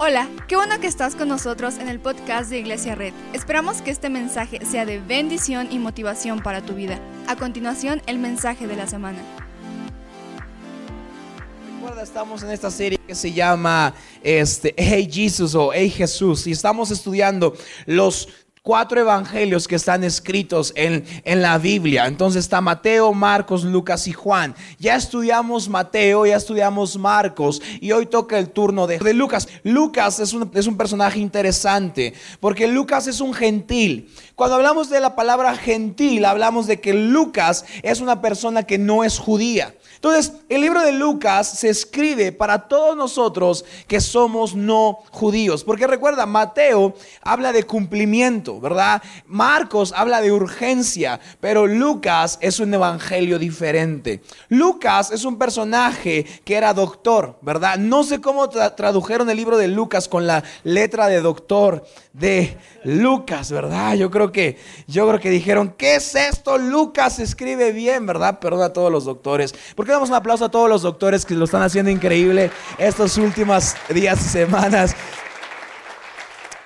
Hola, qué bueno que estás con nosotros en el podcast de Iglesia Red. Esperamos que este mensaje sea de bendición y motivación para tu vida. A continuación, el mensaje de la semana. Recuerda, estamos en esta serie que se llama este, Hey Jesus o Hey Jesús y estamos estudiando los cuatro evangelios que están escritos en, en, la Biblia. Entonces está Mateo, Marcos, Lucas y Juan. Ya estudiamos Mateo, ya estudiamos Marcos y hoy toca el turno de, de Lucas. Lucas es un, es un personaje interesante porque Lucas es un gentil. Cuando hablamos de la palabra gentil, hablamos de que Lucas es una persona que no es judía. Entonces, el libro de Lucas se escribe para todos nosotros que somos no judíos. Porque recuerda, Mateo habla de cumplimiento, ¿verdad? Marcos habla de urgencia, pero Lucas es un evangelio diferente. Lucas es un personaje que era doctor, ¿verdad? No sé cómo tradujeron el libro de Lucas con la letra de doctor de Lucas, ¿verdad? Yo creo que yo creo que dijeron, "¿Qué es esto? Lucas escribe bien, ¿verdad?" Perdón a todos los doctores. ¿Por qué damos un aplauso a todos los doctores que lo están haciendo increíble estos últimos días y semanas?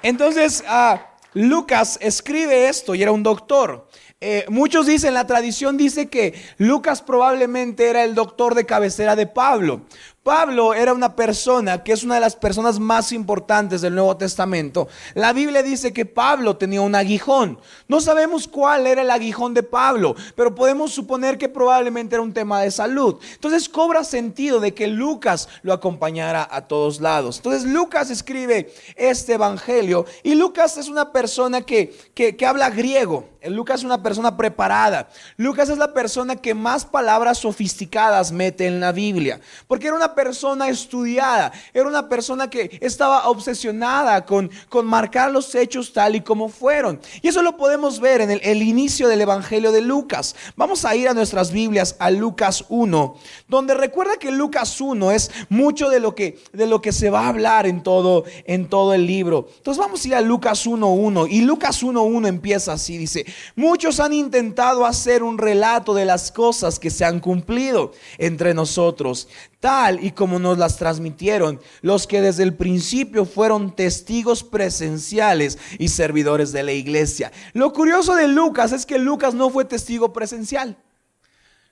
Entonces, uh, Lucas escribe esto y era un doctor. Eh, muchos dicen, la tradición dice que Lucas probablemente era el doctor de cabecera de Pablo. Pablo era una persona que es una de las personas más importantes del Nuevo Testamento. La Biblia dice que Pablo tenía un aguijón. No sabemos cuál era el aguijón de Pablo, pero podemos suponer que probablemente era un tema de salud. Entonces cobra sentido de que Lucas lo acompañara a todos lados. Entonces Lucas escribe este evangelio y Lucas es una persona que, que, que habla griego. Lucas es una persona preparada. Lucas es la persona que más palabras sofisticadas mete en la Biblia. Porque era una persona estudiada. Era una persona que estaba obsesionada con, con marcar los hechos tal y como fueron. Y eso lo podemos ver en el, inicio del Evangelio de Lucas. Vamos a ir a nuestras Biblias a Lucas 1. Donde recuerda que Lucas 1 es mucho de lo que, de lo que se va a hablar en todo, en todo el libro. Entonces vamos a ir a Lucas 1.1. Y Lucas 1.1 empieza así. Dice. Muchos han intentado hacer un relato de las cosas que se han cumplido entre nosotros, tal y como nos las transmitieron los que desde el principio fueron testigos presenciales y servidores de la iglesia. Lo curioso de Lucas es que Lucas no fue testigo presencial.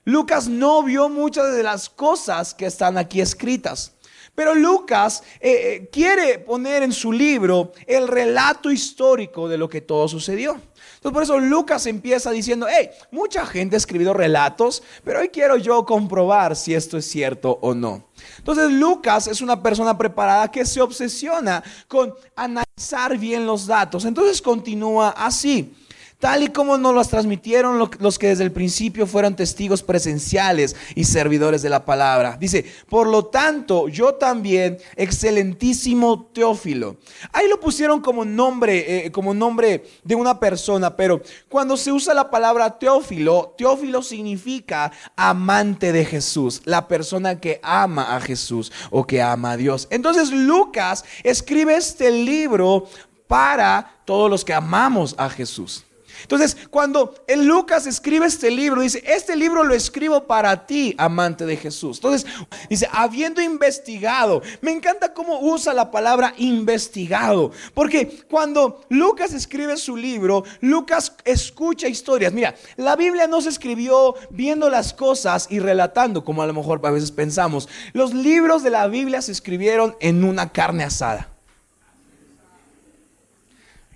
Lucas no vio muchas de las cosas que están aquí escritas. Pero Lucas eh, quiere poner en su libro el relato histórico de lo que todo sucedió. Entonces por eso Lucas empieza diciendo, hey, mucha gente ha escrito relatos, pero hoy quiero yo comprobar si esto es cierto o no. Entonces Lucas es una persona preparada que se obsesiona con analizar bien los datos. Entonces continúa así tal y como nos las transmitieron los que desde el principio fueron testigos presenciales y servidores de la palabra. Dice, por lo tanto, yo también, excelentísimo Teófilo. Ahí lo pusieron como nombre, eh, como nombre de una persona, pero cuando se usa la palabra Teófilo, Teófilo significa amante de Jesús, la persona que ama a Jesús o que ama a Dios. Entonces Lucas escribe este libro para todos los que amamos a Jesús. Entonces, cuando el Lucas escribe este libro, dice, este libro lo escribo para ti, amante de Jesús. Entonces, dice, habiendo investigado, me encanta cómo usa la palabra investigado, porque cuando Lucas escribe su libro, Lucas escucha historias. Mira, la Biblia no se escribió viendo las cosas y relatando, como a lo mejor a veces pensamos. Los libros de la Biblia se escribieron en una carne asada.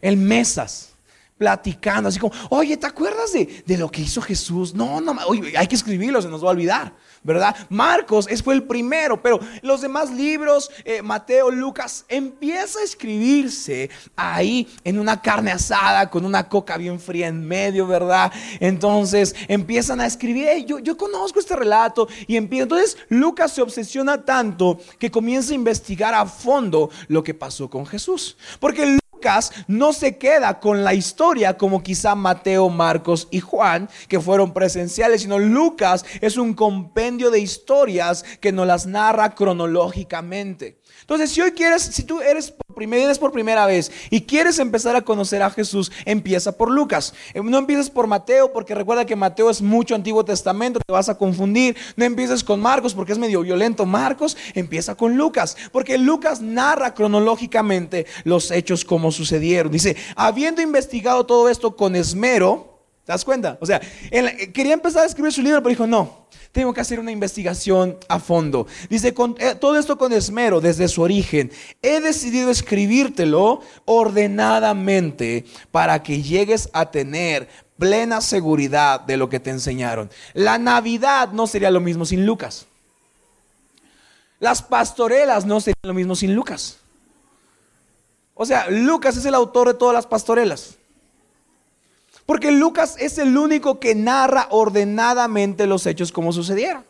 En mesas platicando, así como, oye, ¿te acuerdas de, de, lo que hizo Jesús? No, no, hay que escribirlo, se nos va a olvidar, ¿verdad? Marcos es, fue el primero, pero los demás libros, eh, Mateo, Lucas, empieza a escribirse ahí en una carne asada, con una coca bien fría en medio, ¿verdad? Entonces empiezan a escribir, yo, yo conozco este relato y empieza. Entonces Lucas se obsesiona tanto que comienza a investigar a fondo lo que pasó con Jesús. Porque Lucas no se queda con la historia como quizá Mateo, Marcos y Juan, que fueron presenciales, sino Lucas es un compendio de historias que nos las narra cronológicamente. Entonces, si hoy quieres, si tú eres por primera, vez y quieres empezar a conocer a Jesús, empieza por Lucas. Eh, no empieces por Mateo, porque recuerda que Mateo es mucho Antiguo Testamento, te vas a confundir. No empieces con Marcos, porque es medio violento Marcos. Empieza con Lucas, porque Lucas narra cronológicamente los hechos como sucedieron. Dice, habiendo investigado todo esto con esmero, ¿te das cuenta? O sea, él quería empezar a escribir su libro, pero dijo, no, tengo que hacer una investigación a fondo. Dice, eh, todo esto con esmero desde su origen. He decidido escribírtelo ordenadamente para que llegues a tener plena seguridad de lo que te enseñaron. La Navidad no sería lo mismo sin Lucas. Las pastorelas no serían lo mismo sin Lucas. O sea, Lucas es el autor de todas las pastorelas. Porque Lucas es el único que narra ordenadamente los hechos como sucedieron.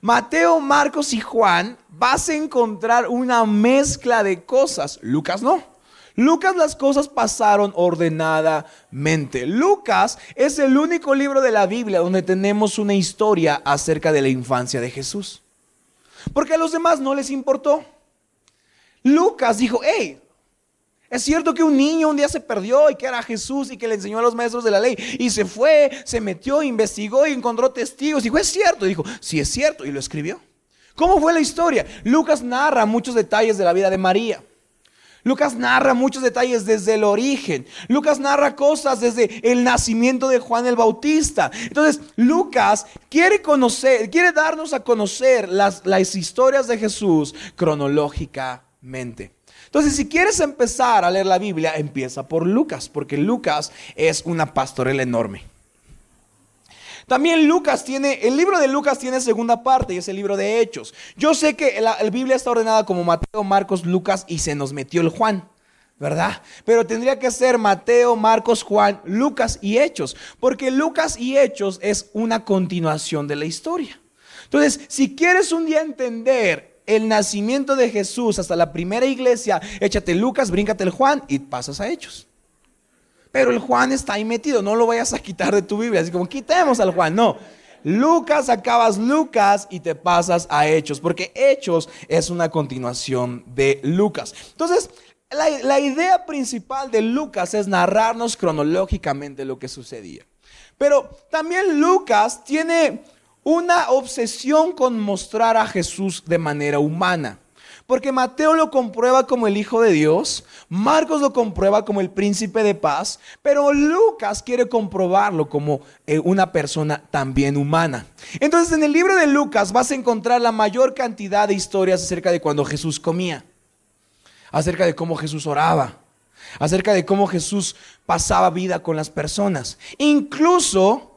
Mateo, Marcos y Juan vas a encontrar una mezcla de cosas. Lucas no. Lucas las cosas pasaron ordenadamente. Lucas es el único libro de la Biblia donde tenemos una historia acerca de la infancia de Jesús. Porque a los demás no les importó. Lucas dijo, hey, es cierto que un niño un día se perdió y que era Jesús y que le enseñó a los maestros de la ley y se fue, se metió, investigó y encontró testigos. Dijo, es cierto. dijo, sí es cierto. Y lo escribió. ¿Cómo fue la historia? Lucas narra muchos detalles de la vida de María. Lucas narra muchos detalles desde el origen. Lucas narra cosas desde el nacimiento de Juan el Bautista. Entonces, Lucas quiere conocer, quiere darnos a conocer las, las historias de Jesús cronológicamente. Entonces, si quieres empezar a leer la Biblia, empieza por Lucas, porque Lucas es una pastorela enorme. También Lucas tiene, el libro de Lucas tiene segunda parte y es el libro de Hechos. Yo sé que la, Biblia está ordenada como Mateo, Marcos, Lucas y se nos metió el Juan. ¿verdad? Pero tendría que ser Mateo, Marcos, Juan, Lucas y Hechos, porque Lucas y Hechos es una continuación de la historia. Entonces, si quieres un día entender el nacimiento de Jesús hasta la primera iglesia, échate Lucas, bríncate el Juan y pasas a Hechos. Pero el Juan está ahí metido, no lo vayas a quitar de tu Biblia, así como quitemos al Juan, no. Lucas, acabas Lucas y te pasas a Hechos, porque Hechos es una continuación de Lucas. Entonces, la, la idea principal de Lucas es narrarnos cronológicamente lo que sucedía. Pero también Lucas tiene una obsesión con mostrar a Jesús de manera humana. Porque Mateo lo comprueba como el Hijo de Dios, Marcos lo comprueba como el príncipe de paz, pero Lucas quiere comprobarlo como eh, una persona también humana. Entonces en el libro de Lucas vas a encontrar la mayor cantidad de historias acerca de cuando Jesús comía, acerca de cómo Jesús oraba, acerca de cómo Jesús pasaba vida con las personas. Incluso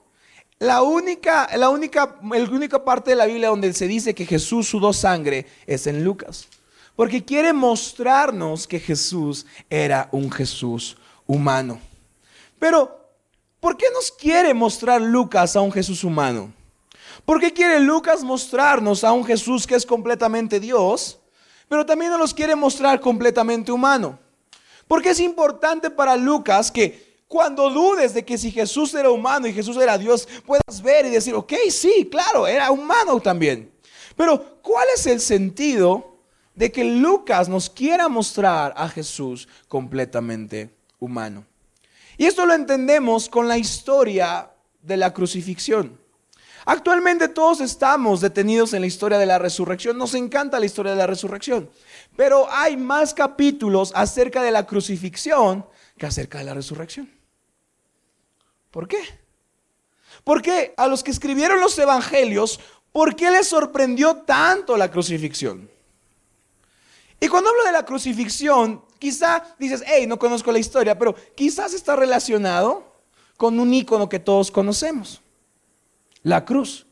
la única, la única, la única parte de la Biblia donde se dice que Jesús sudó sangre es en Lucas. Porque quiere mostrarnos que Jesús era un Jesús humano. Pero, ¿por qué nos quiere mostrar Lucas a un Jesús humano? ¿Por qué quiere Lucas mostrarnos a un Jesús que es completamente Dios, pero también nos los quiere mostrar completamente humano? Porque es importante para Lucas que cuando dudes de que si Jesús era humano y Jesús era Dios, puedas ver y decir, ok, sí, claro, era humano también. Pero, ¿cuál es el sentido de que Lucas nos quiera mostrar a Jesús completamente humano? Y esto lo entendemos con la historia de la crucifixión. Actualmente todos estamos detenidos en la historia de la resurrección. Nos encanta la historia de la resurrección. Pero hay más capítulos acerca de la crucifixión acerca de la resurrección. ¿Por qué? Porque a los que escribieron los evangelios, ¿por qué les sorprendió tanto la crucifixión? Y cuando hablo de la crucifixión, quizá dices, hey, no conozco la historia, pero quizás está relacionado con un icono que todos conocemos, la cruz.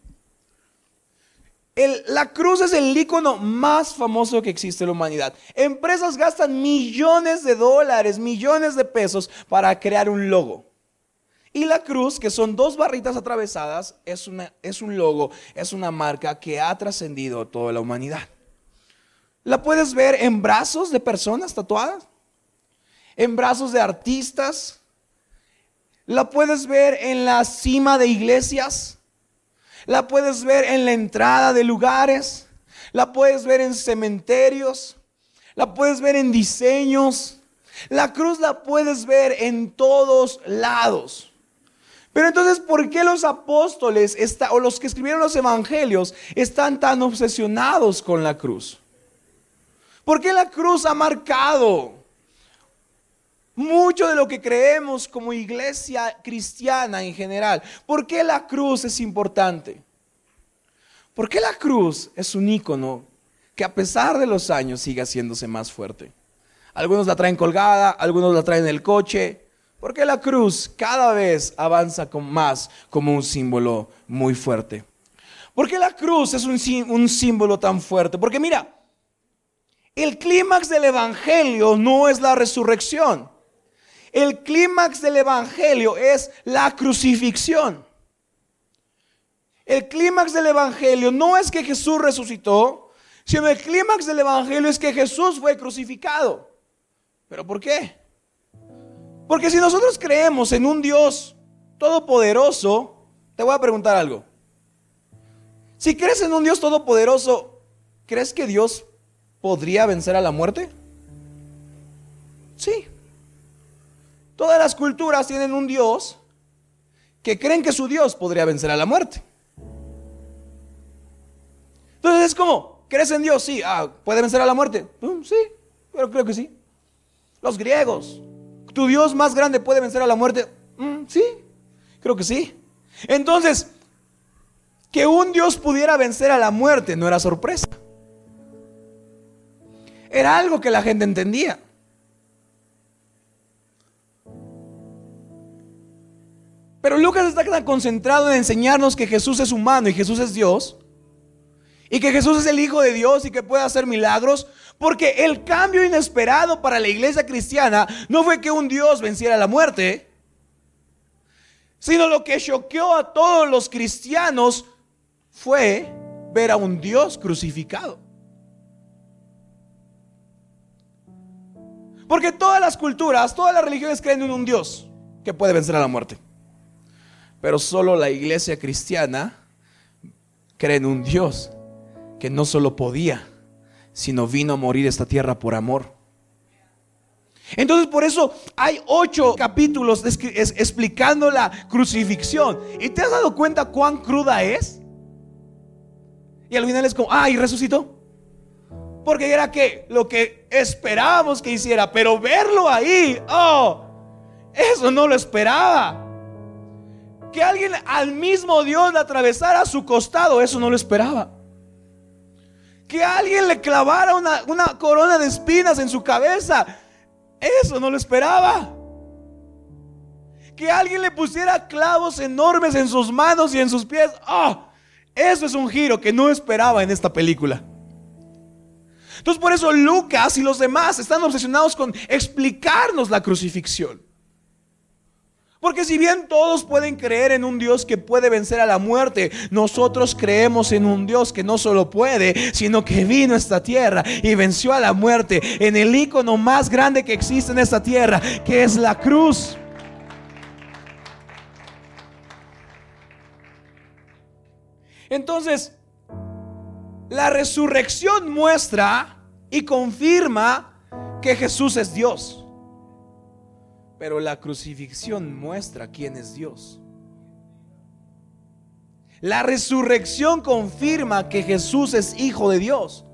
La cruz es el icono más famoso que existe en la humanidad. Empresas gastan millones de dólares, millones de pesos para crear un logo. Y la cruz, que son dos barritas atravesadas, es, es un logo, es una marca que ha trascendido toda la humanidad. La puedes ver en brazos de personas tatuadas, en brazos de artistas, la puedes ver en la cima de iglesias, la puedes ver en la entrada de lugares, la puedes ver en cementerios, La puedes ver en diseños. La cruz la puedes ver en todos lados. Pero entonces, ¿por qué los apóstoles o los que escribieron los evangelios están tan obsesionados con la cruz? ¿Por qué la cruz ha marcado mucho de lo que creemos como iglesia cristiana en general? ¿Por qué la cruz es importante? ¿Por qué la cruz es un icono que a pesar de los años sigue haciéndose más fuerte? Algunos la traen colgada, algunos la traen en el coche, porque la cruz cada vez avanza con más como un símbolo muy fuerte. ¿Por qué la cruz es un, un símbolo tan fuerte? Porque mira, el clímax del Evangelio no es la resurrección. El clímax del Evangelio es la crucifixión. El clímax del Evangelio no es que Jesús resucitó, sino el clímax del Evangelio es que Jesús fue crucificado. ¿Pero por qué? Porque si nosotros creemos en un Dios todopoderoso, te voy a preguntar algo. Si crees en un Dios todopoderoso, ¿crees que Dios podría vencer a la muerte? Sí. Todas las culturas tienen un Dios que creen que su Dios podría vencer a la muerte. Entonces es como, ¿crees en Dios? Sí. Ah, ¿Puede vencer a la muerte? Mm, sí, pero creo que sí. Los griegos, ¿tu Dios más grande puede vencer a la muerte? Mm, sí, creo que sí. Entonces, que un Dios pudiera vencer a la muerte no era sorpresa. Era algo que la gente entendía. Pero Lucas está tan concentrado en enseñarnos que Jesús es humano y Jesús es Dios. Y que Jesús es el Hijo de Dios y que puede hacer milagros. Porque el cambio inesperado para la iglesia cristiana no fue que un Dios venciera la muerte. Sino lo que choqueó a todos los cristianos fue ver a un Dios crucificado. Porque todas las culturas, todas las religiones creen en un Dios que puede vencer a la muerte. Pero solo la iglesia cristiana cree en un Dios que no solo podía, sino vino a morir esta tierra por amor. Entonces por eso hay ocho capítulos explicando la crucifixión. ¿Y te has dado cuenta cuán cruda es? Y al final es como, ay, resucitó. Porque era que lo que esperábamos que hiciera, pero verlo ahí, oh, eso no lo esperaba. Que alguien al mismo Dios le atravesara su costado, eso no lo esperaba. Que alguien le clavara una, una corona de espinas en su cabeza, eso no lo esperaba. Que alguien le pusiera clavos enormes en sus manos y en sus pies, oh, eso es un giro que no esperaba en esta película. Entonces por eso Lucas y los demás están obsesionados con explicarnos la crucifixión. Porque si bien todos pueden creer en un Dios que puede vencer a la muerte, nosotros creemos en un Dios que no solo puede, sino que vino a esta tierra y venció a la muerte en el icono más grande que existe en esta tierra, que es la cruz. Entonces, la resurrección muestra y confirma que Jesús es Dios. Pero la crucifixión muestra quién es Dios. La resurrección confirma que Jesús es hijo de Dios.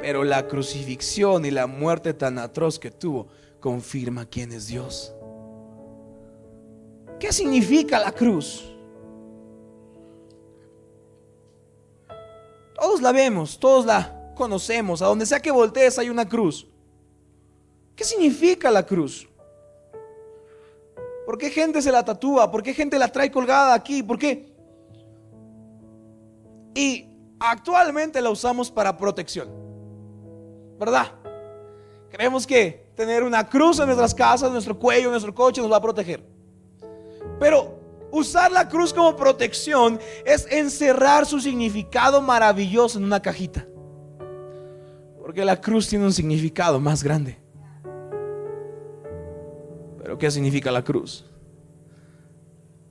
Pero la crucifixión y la muerte tan atroz que tuvo confirma quién es Dios. ¿Qué significa la cruz? Todos la vemos, todos la conocemos. A donde sea que voltees hay una cruz. ¿Qué significa la cruz? ¿Por qué gente se la tatúa? ¿Por qué gente la trae colgada aquí? ¿Por qué? Y actualmente la usamos para protección. ¿Verdad? Creemos que tener una cruz en nuestras casas, en nuestro cuello, en nuestro coche nos va a proteger. Pero Usar la cruz como protección es encerrar su significado maravilloso en una cajita. Porque la cruz tiene un significado más grande. Pero ¿qué significa la cruz?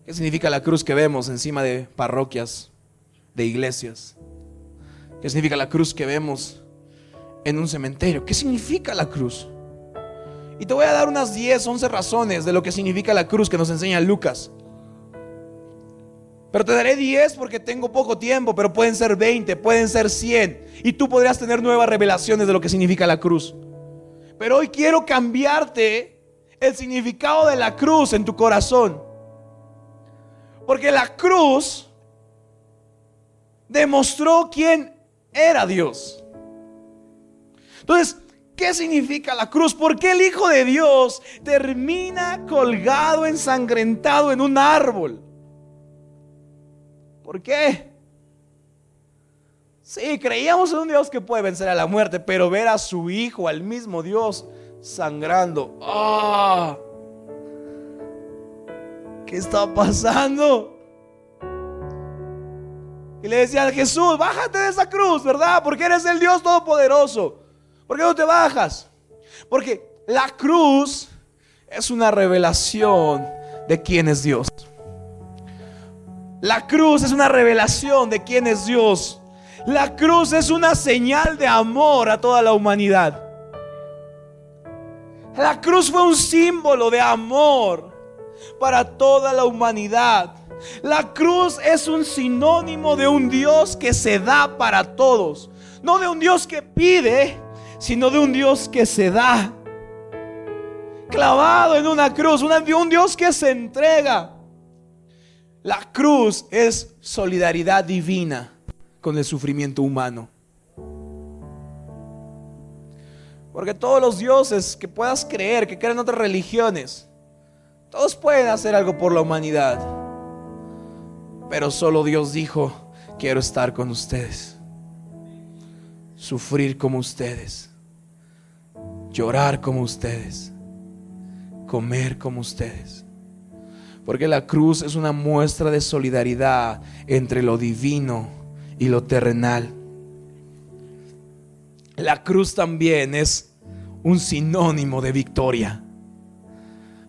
¿Qué significa la cruz que vemos encima de parroquias, de iglesias? ¿Qué significa la cruz que vemos en un cementerio. ¿Qué significa la cruz? Y te voy a dar unas 10, 11 razones de lo que significa la cruz que nos enseña Lucas. Pero te daré 10 porque tengo poco tiempo, pero pueden ser 20, pueden ser 100. Y tú podrías tener nuevas revelaciones de lo que significa la cruz. Pero hoy quiero cambiarte el significado de la cruz en tu corazón. Porque la cruz demostró quién era Dios. Entonces, ¿qué significa la cruz? ¿Por qué el Hijo de Dios termina colgado, ensangrentado en un árbol? ¿Por qué? Sí, creíamos en un Dios que puede vencer a la muerte, pero ver a su Hijo, al mismo Dios, sangrando. ¡Ah! ¿Qué está pasando? Y le decían, Jesús, bájate de esa cruz, ¿verdad? Porque eres el Dios Todopoderoso. ¿Por qué no te bajas? Porque la cruz es una revelación de quién es Dios. La cruz es una revelación de quién es Dios. La cruz es una señal de amor a toda la humanidad. La cruz fue un símbolo de amor para toda la humanidad. La cruz es un sinónimo de un Dios que se da para todos. No de un Dios que pide, sino de un Dios que se da. Clavado en una cruz, un Dios que se entrega. La cruz es solidaridad divina con el sufrimiento humano. Porque todos los dioses que puedas creer, que creen en otras religiones, todos pueden hacer algo por la humanidad. Pero solo Dios dijo, quiero estar con ustedes. Sufrir como ustedes. Llorar como ustedes. Comer como ustedes. Porque la cruz es una muestra de solidaridad entre lo divino y lo terrenal. La cruz también es un sinónimo de victoria.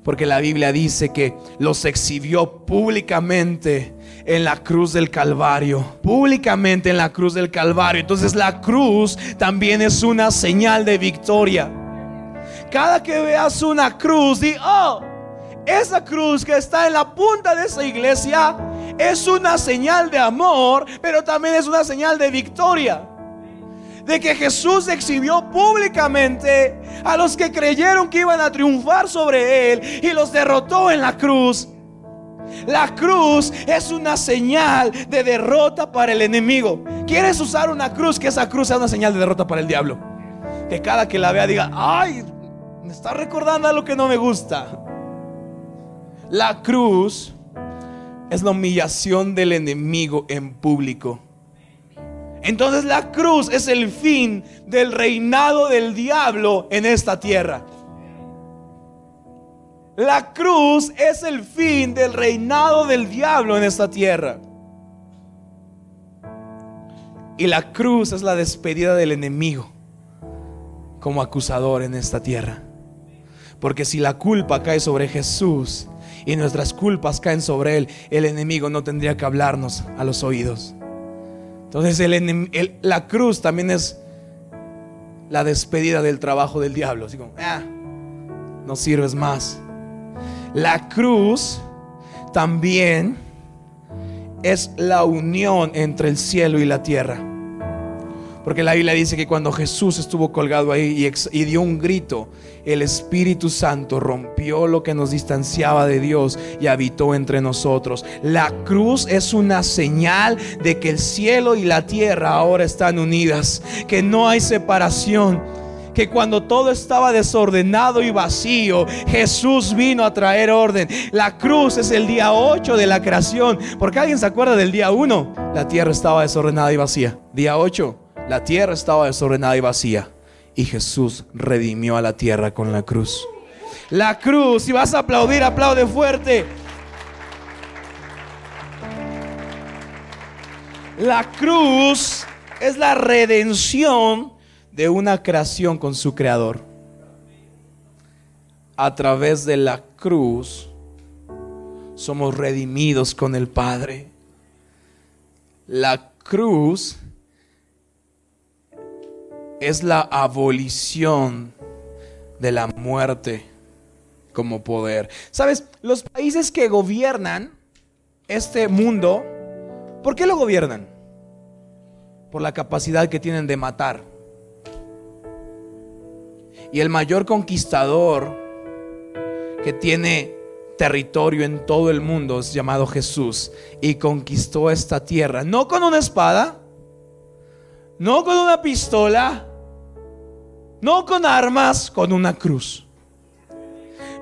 Porque la Biblia dice que los exhibió públicamente en la cruz del Calvario. Públicamente en la cruz del Calvario. Entonces la cruz también es una señal de victoria. Cada que veas una cruz, di, oh, esa cruz que está en la punta de esa iglesia es una señal de amor, pero también es una señal de victoria. De que Jesús exhibió públicamente a los que creyeron que iban a triunfar sobre él y los derrotó en la cruz. La cruz es una señal de derrota para el enemigo. ¿Quieres usar una cruz? Que esa cruz sea una señal de derrota para el diablo. Que cada que la vea diga, ay, me está recordando a lo que no me gusta. La cruz es la humillación del enemigo en público. Entonces la cruz es el fin del reinado del diablo en esta tierra. La cruz es el fin del reinado del diablo en esta tierra. Y la cruz es la despedida del enemigo como acusador en esta tierra. Porque si la culpa cae sobre Jesús y nuestras culpas caen sobre Él, el enemigo no tendría que hablarnos a los oídos. Entonces la cruz también es la despedida del trabajo del diablo. Así como, ah, no sirves más. La cruz también es la unión entre el cielo y la tierra. Porque la Biblia dice que cuando Jesús estuvo colgado ahí y, dio un grito, el Espíritu Santo rompió lo que nos distanciaba de Dios y habitó entre nosotros. La cruz es una señal de que el cielo y la tierra ahora están unidas, que no hay separación que cuando todo estaba desordenado y vacío, Jesús vino a traer orden. La cruz es el día 8 de la creación. Porque alguien se acuerda del día 1? La tierra estaba desordenada y vacía. Día 8, la tierra estaba desordenada y vacía. Y Jesús redimió a la tierra con la cruz. La cruz, si vas a aplaudir, aplaude fuerte. La cruz es la redención de una creación con su creador. A través de la cruz somos redimidos con el Padre. La cruz es la abolición de la muerte como poder. ¿Sabes? Los países que gobiernan este mundo, ¿por qué lo gobiernan? Por la capacidad que tienen de matar. Y el mayor conquistador que tiene territorio en todo el mundo es llamado Jesús y conquistó esta tierra, no con una espada, no con una pistola, no con armas, con una cruz.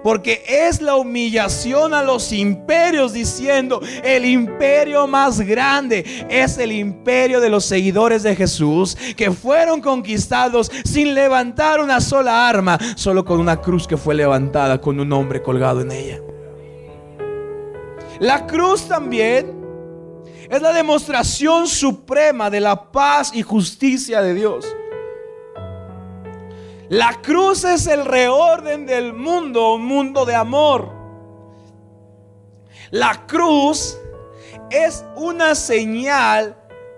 Porque es la humillación a los imperios diciendo, el imperio más grande es el imperio de los seguidores de Jesús, que fueron conquistados sin levantar una sola arma, solo con una cruz que fue levantada con un hombre colgado en ella. La cruz también es la demostración suprema de la paz y justicia de Dios. La cruz es el reorden del mundo, un mundo de amor. La cruz es una señal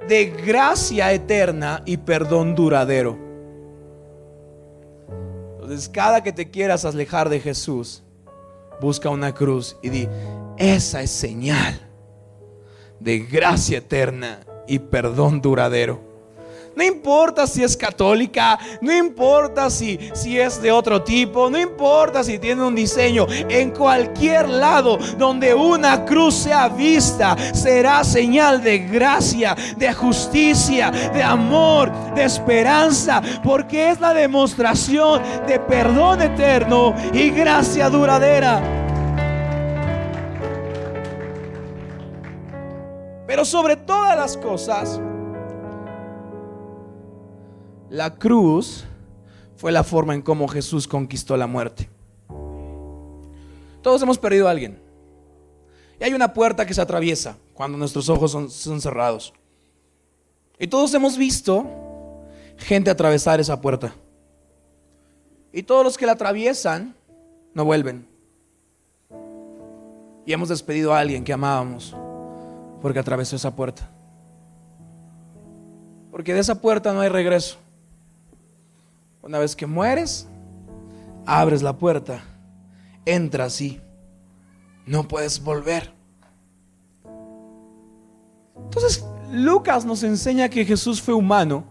de gracia eterna y perdón duradero. Entonces, cada que te quieras alejar de Jesús, busca una cruz y di, esa es señal de gracia eterna y perdón duradero. No importa si es católica, no importa si, si es de otro tipo, no importa si tiene un diseño. En cualquier lado donde una cruz sea vista, será señal de gracia, de justicia, de amor, de esperanza, porque es la demostración de perdón eterno y gracia duradera. Pero sobre todas las cosas, la cruz fue la forma en cómo Jesús conquistó la muerte. Todos hemos perdido a alguien. Y hay una puerta que se atraviesa cuando nuestros ojos son, cerrados. Y todos hemos visto gente atravesar esa puerta. Y todos los que la atraviesan no vuelven. Y hemos despedido a alguien que amábamos porque atravesó esa puerta. Porque de esa puerta no hay regreso. Una vez que mueres, abres la puerta, entras y no puedes volver. Entonces, Lucas nos enseña que Jesús fue humano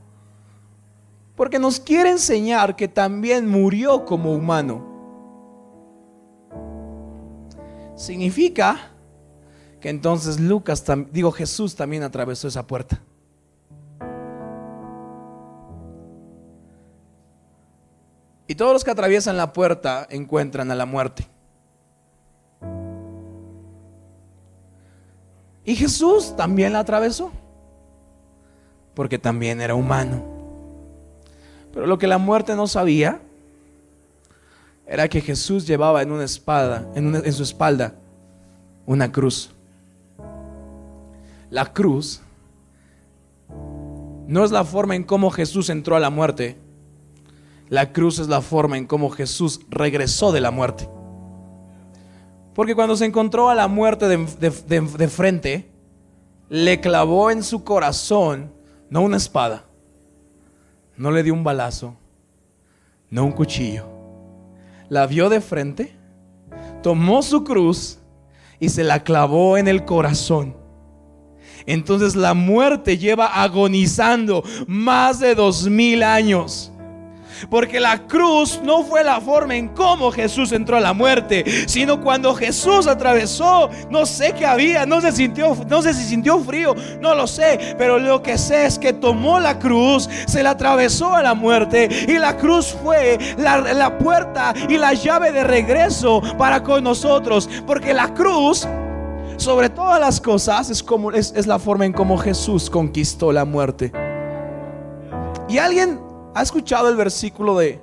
porque nos quiere enseñar que también murió como humano. Significa que entonces Lucas, digo Jesús también atravesó esa puerta. Y todos los que atraviesan la puerta encuentran a la muerte. Y Jesús también la atravesó, porque también era humano. Pero lo que la muerte no sabía era que Jesús llevaba en una espada, en, en su espalda, una cruz. La cruz no es la forma en cómo Jesús entró a la muerte, la cruz es la forma en cómo Jesús regresó de la muerte. Porque cuando se encontró a la muerte de, frente, le clavó en su corazón no una espada, no le dio un balazo, no un cuchillo. La vio de frente, tomó su cruz y se la clavó en el corazón. Entonces la muerte lleva agonizando más de dos mil años. Porque la cruz no fue la forma en cómo Jesús entró a la muerte, sino cuando Jesús atravesó, no sé qué había, no se sintió, no sé si sintió frío, no lo sé, pero lo que sé es que tomó la cruz, se la atravesó a la muerte y la cruz fue la, puerta y la llave de regreso para con nosotros, porque la cruz sobre todas las cosas es como es, es la forma en cómo Jesús conquistó la muerte. Y alguien ¿Ha escuchado el versículo de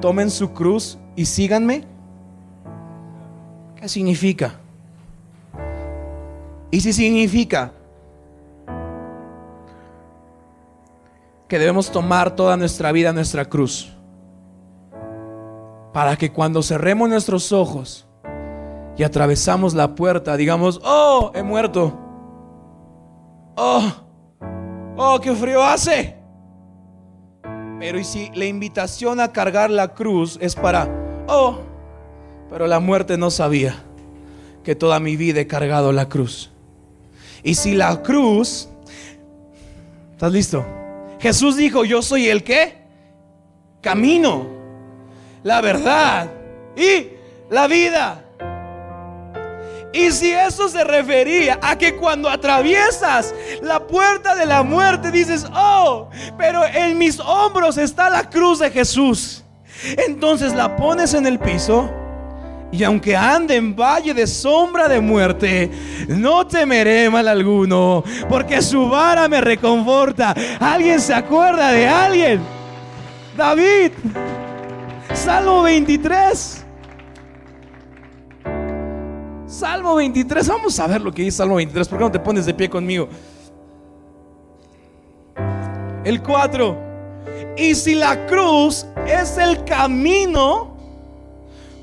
tomen su cruz y síganme? ¿Qué significa? ¿Y si significa que debemos tomar toda nuestra vida nuestra cruz? Para que cuando cerremos nuestros ojos y atravesamos la puerta, digamos, oh, he muerto. Oh, oh, qué frío hace. Pero y si la invitación a cargar la cruz es para, oh, pero la muerte no sabía que toda mi vida he cargado la cruz. Y si la cruz, ¿estás listo? Jesús dijo, yo soy el que camino, la verdad y la vida. Y si eso se refería a que cuando atraviesas la puerta de la muerte dices, oh, pero en mis hombros está la cruz de Jesús. Entonces la pones en el piso y aunque ande en valle de sombra de muerte, no temeré mal alguno, porque su vara me reconforta. ¿Alguien se acuerda de alguien? David, Salmo 23. Salmo 23, vamos a ver lo que dice Salmo 23. ¿Por qué no te pones de pie conmigo? El 4. Y si la cruz es el camino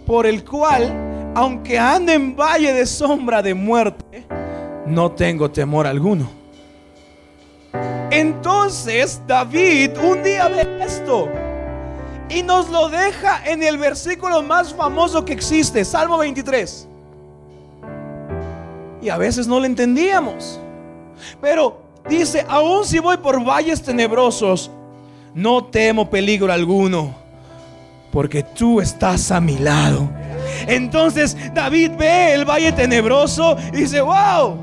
por el cual, aunque ande en valle de sombra de muerte, no tengo temor alguno. Entonces David un día ve esto y nos lo deja en el versículo más famoso que existe, Salmo 23. Y a veces no lo entendíamos. Pero dice, aun si voy por valles tenebrosos, no temo peligro alguno, porque tú estás a mi lado. Entonces David ve el valle tenebroso y dice, wow.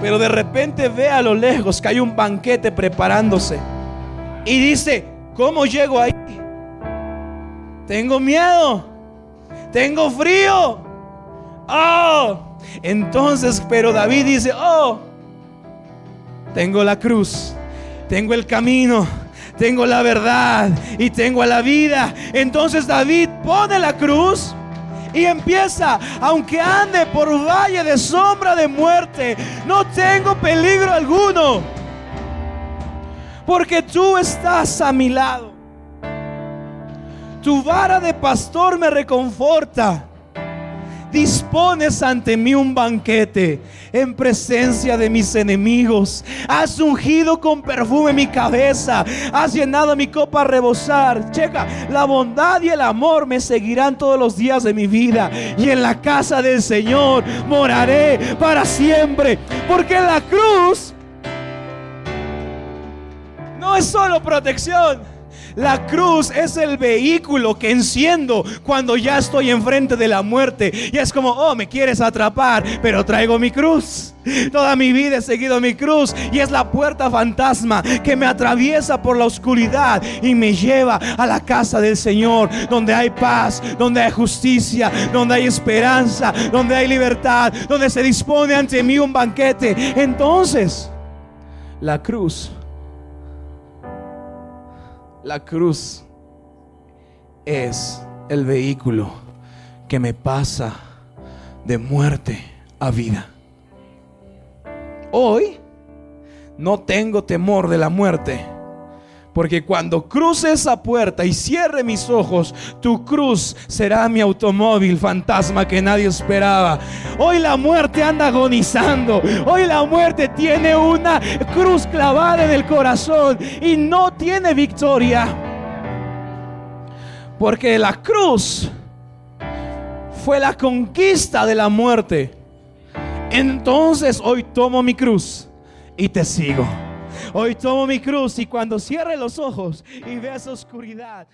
Pero de repente ve a lo lejos que hay un banquete preparándose. Y dice, ¿cómo llego ahí? Tengo miedo. Tengo frío. Oh, entonces, pero David dice, oh, tengo la cruz, tengo el camino, tengo la verdad y tengo la vida. Entonces David pone la cruz y empieza, aunque ande por valle de sombra de muerte, no tengo peligro alguno, porque tú estás a mi lado. Tu vara de pastor me reconforta dispones ante mí un banquete en presencia de mis enemigos. Has ungido con perfume mi cabeza. Has llenado mi copa a rebosar. Checa, la bondad y el amor me seguirán todos los días de mi vida. Y en la casa del Señor moraré para siempre. Porque la cruz no es solo protección la cruz es el vehículo que enciendo cuando ya estoy enfrente de la muerte. Y es como, oh, me quieres atrapar, pero traigo mi cruz. Toda mi vida he seguido mi cruz y es la puerta fantasma que me atraviesa por la oscuridad y me lleva a la casa del Señor, donde hay paz, donde hay justicia, donde hay esperanza, donde hay libertad, donde se dispone ante mí un banquete. Entonces, la cruz la cruz es el vehículo que me pasa de muerte a vida. Hoy no tengo temor de la muerte porque cuando cruce esa puerta y cierre mis ojos, tu cruz será mi automóvil fantasma que nadie esperaba. Hoy la muerte anda agonizando. Hoy la muerte tiene una cruz clavada en el corazón y no tiene victoria. Porque la cruz fue la conquista de la muerte. Entonces hoy tomo mi cruz y te sigo. Hoy tomo mi cruz y cuando cierre los ojos y vea esa oscuridad.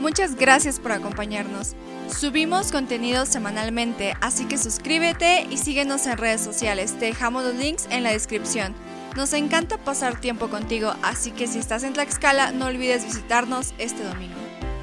Muchas gracias por acompañarnos. Subimos contenido semanalmente, así que suscríbete y síguenos en redes sociales. Te dejamos los links en la descripción. Nos encanta pasar tiempo contigo, así que si estás en Tlaxcala, no olvides visitarnos este domingo.